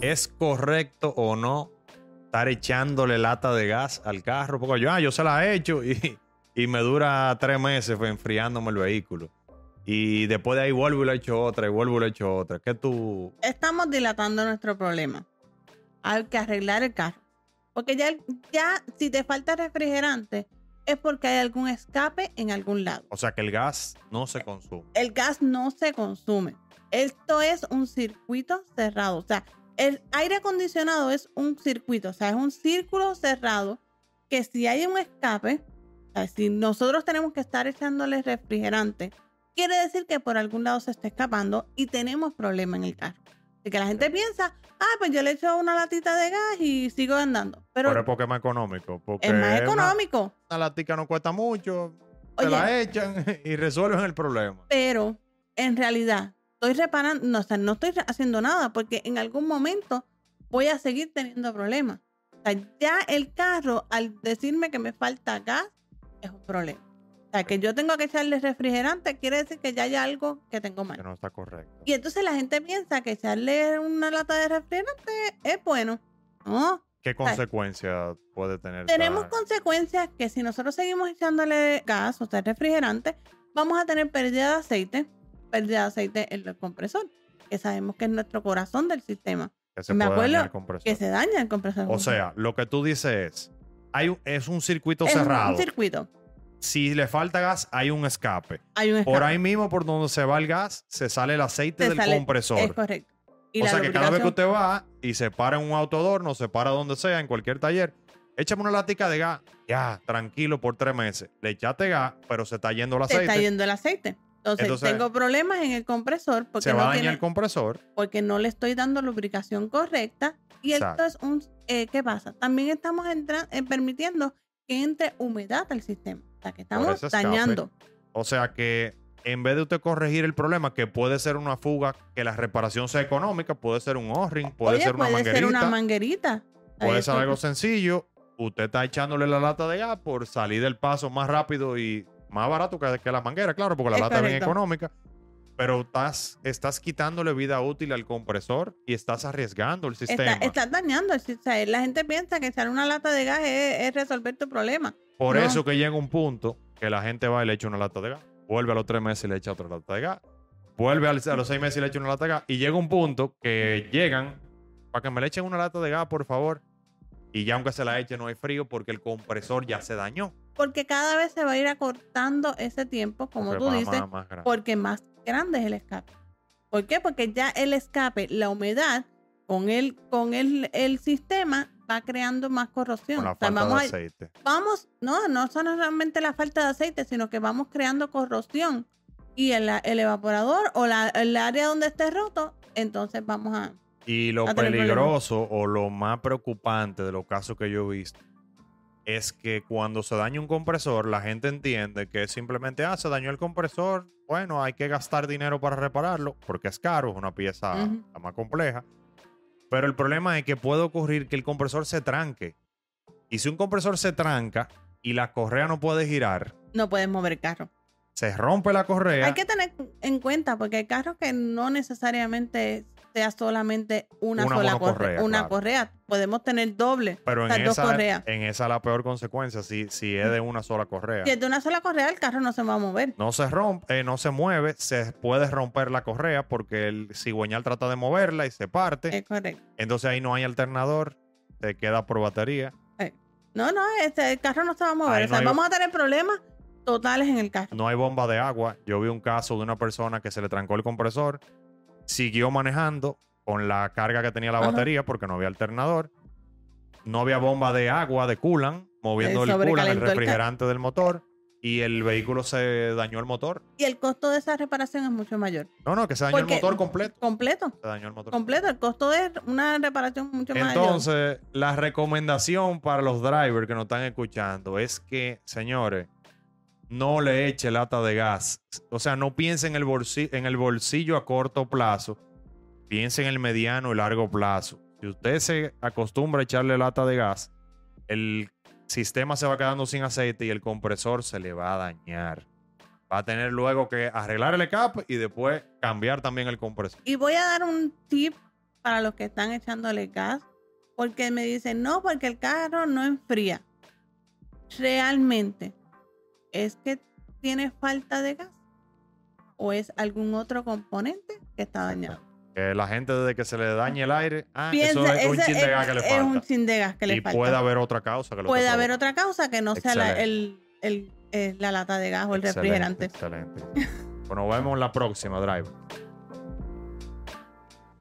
¿es correcto o no estar echándole lata de gas al carro? Porque yo, ah, yo se la he hecho y, y me dura tres meses fue, enfriándome el vehículo. Y después de ahí vuelvo y le echo otra y vuelvo y le echo otra. ¿Qué tú...? Estamos dilatando nuestro problema. Hay que arreglar el carro. Porque ya, ya si te falta refrigerante, es porque hay algún escape en algún lado. O sea que el gas no se consume. El gas no se consume. Esto es un circuito cerrado. O sea, el aire acondicionado es un circuito. O sea, es un círculo cerrado que si hay un escape, o sea, si nosotros tenemos que estar echándole refrigerante, quiere decir que por algún lado se está escapando y tenemos problema en el carro. Así que la gente piensa, ah, pues yo le echo una latita de gas y sigo andando. Pero, Pero es porque es más económico. Porque es más una- económico. Una, latica no cuesta mucho. Se la echan y resuelven el problema. pero en realidad estoy reparando, no, o sea, no estoy haciendo nada porque en algún momento voy a seguir teniendo problemas. O sea, ya el carro, al decirme que me falta gas, es un problema. O sea, que yo tengo que echarle refrigerante, quiere decir que ya hay algo que tengo Que mal. no está correcto. Y entonces la gente piensa que echarle una lata de refrigerante es bueno. No, ¿Qué consecuencias puede tener? tenemos esta- consecuencias que si nosotros seguimos echándole gas, o sea, refrigerante, vamos a tener pérdida de aceite, pérdida de aceite en el compresor, que sabemos que es nuestro corazón del sistema, que se me acuerdo dañar el compresor. que se daña el compresor. O sea, lo que tú dices es, hay un- es un circuito es un- cerrado. un circuito. si le falta gas, hay un escape. Hay un Por escape. ahí mismo, por donde se va el gas, se sale el aceite Se del sale- compresor. Es correcto. Y o sea que cada vez que usted va y se para en un autodorno, se para donde sea, en cualquier taller, échame una latica de gas, ya, tranquilo, por tres meses. Le echaste gas, pero se está yendo el se aceite. está yendo el aceite. Entonces, Entonces, tengo problemas en el compresor porque se va no, a dañar tiene- el compresor. porque no le estoy dando lubricación correcta. Y Exacto. esto es un... eh, ¿Qué pasa? También estamos entra- eh, permitiendo que entre humedad al sistema. O sea, que estamos dañando. O sea que en vez de usted corregir el problema, que puede ser una fuga, que la reparación sea económica, puede ser un O-ring, puede Oye, ser una puede manguerita, ser una manguerita. puede ser algo sencillo. Usted está echándole la lata de gas por salir del paso más rápido y más barato que, que la manguera, claro, porque la Es lata es bien correcto. económica. Pero estás, estás quitándole vida útil al compresor y estás arriesgando el sistema. Está, estás dañando. el sis- o sea, la gente piensa que echar una lata de gas es, es resolver tu problema. Por No. eso que llega un punto que la gente va y le echa una lata de gas. Vuelve a los tres meses y le echa otra lata de gas. Vuelve a los seis meses y le echa una lata de gas. Y llega un punto que llegan para que me le echen una lata de gas, por favor. Y ya aunque se la eche no hay frío porque el compresor ya se dañó. Porque cada vez se va a ir acortando ese tiempo, como Porque tú dices, más- más grande. porque más grande es el escape. ¿Por qué? Porque ya el escape, la humedad con el, con el, el sistema va creando más corrosión. Con la O sea, falta vamos, de a- aceite. vamos, no, no solamente la falta de aceite, sino que vamos creando corrosión. Y el, el evaporador o la, el área donde esté roto, entonces vamos a... Y lo peligroso o lo más preocupante de los casos que yo he visto es que cuando se daña un compresor, la gente entiende que simplemente, ah, se dañó el compresor, bueno, hay que gastar dinero para repararlo, porque es caro, es una pieza la más compleja. Pero el problema es que puede ocurrir que el compresor se tranque. Y si un compresor se tranca y la correa no puede girar, No puedes mover el carro. se rompe la correa. Hay que tener en cuenta, porque hay carros que no necesariamente sea solamente una, Una sola correa. Una claro. correa. Podemos tener doble. pero en las dos esa, correas. en esa la peor consecuencia, si, si es de una sola correa. Si es de una sola correa, el carro no se va a mover. No se rompe, eh, no se mueve, se puede romper la correa porque el cigüeñal trata de moverla y se parte. Es correcto. Entonces ahí no hay alternador, se queda por batería. No, no, este, el carro no se va a mover. Ahí o sea, no hay- vamos a tener problemas totales en el carro. No hay bomba de agua. Yo vi un caso de una persona que se le trancó el compresor, siguió manejando con la carga que tenía la Ajá. batería porque no había alternador. No había bomba de agua, de coolant, moviendo Eh, el coolant, el el refrigerante del motor. Y el vehículo se dañó el motor. Y el costo de esa reparación es mucho mayor. No, no, que se dañó Porque- el motor completo. Completo. Se dañó el motor. Completo. El costo de una reparación mucho más mayor. Entonces, la recomendación para los drivers que nos están escuchando es que, señores, no le eche lata de gas. O sea, no piense en el, bolsillo, a corto plazo, piense en el mediano y largo plazo. Si usted se acostumbra a echarle lata de gas, el sistema se va quedando sin aceite y el compresor se le va a dañar. Va a tener luego que arreglar el escape y después cambiar también el compresor. Y voy a dar un tip para los que están echándole gas, porque me dicen, no, porque el carro no enfría. Realmente, ¿es que tiene falta de gas? ¿O es algún otro componente que está dañado? Que la gente desde que se le dañe el aire, ah, Piensa, eso es un chin de gas que le es un falta. chin de gas que le y falta. puede haber otra causa que lo Puede haber otra causa que no sea la, el, el- eh, la lata de gas o el Excelente, refrigerante. Excelente. pues nos vemos en la próxima, Driver.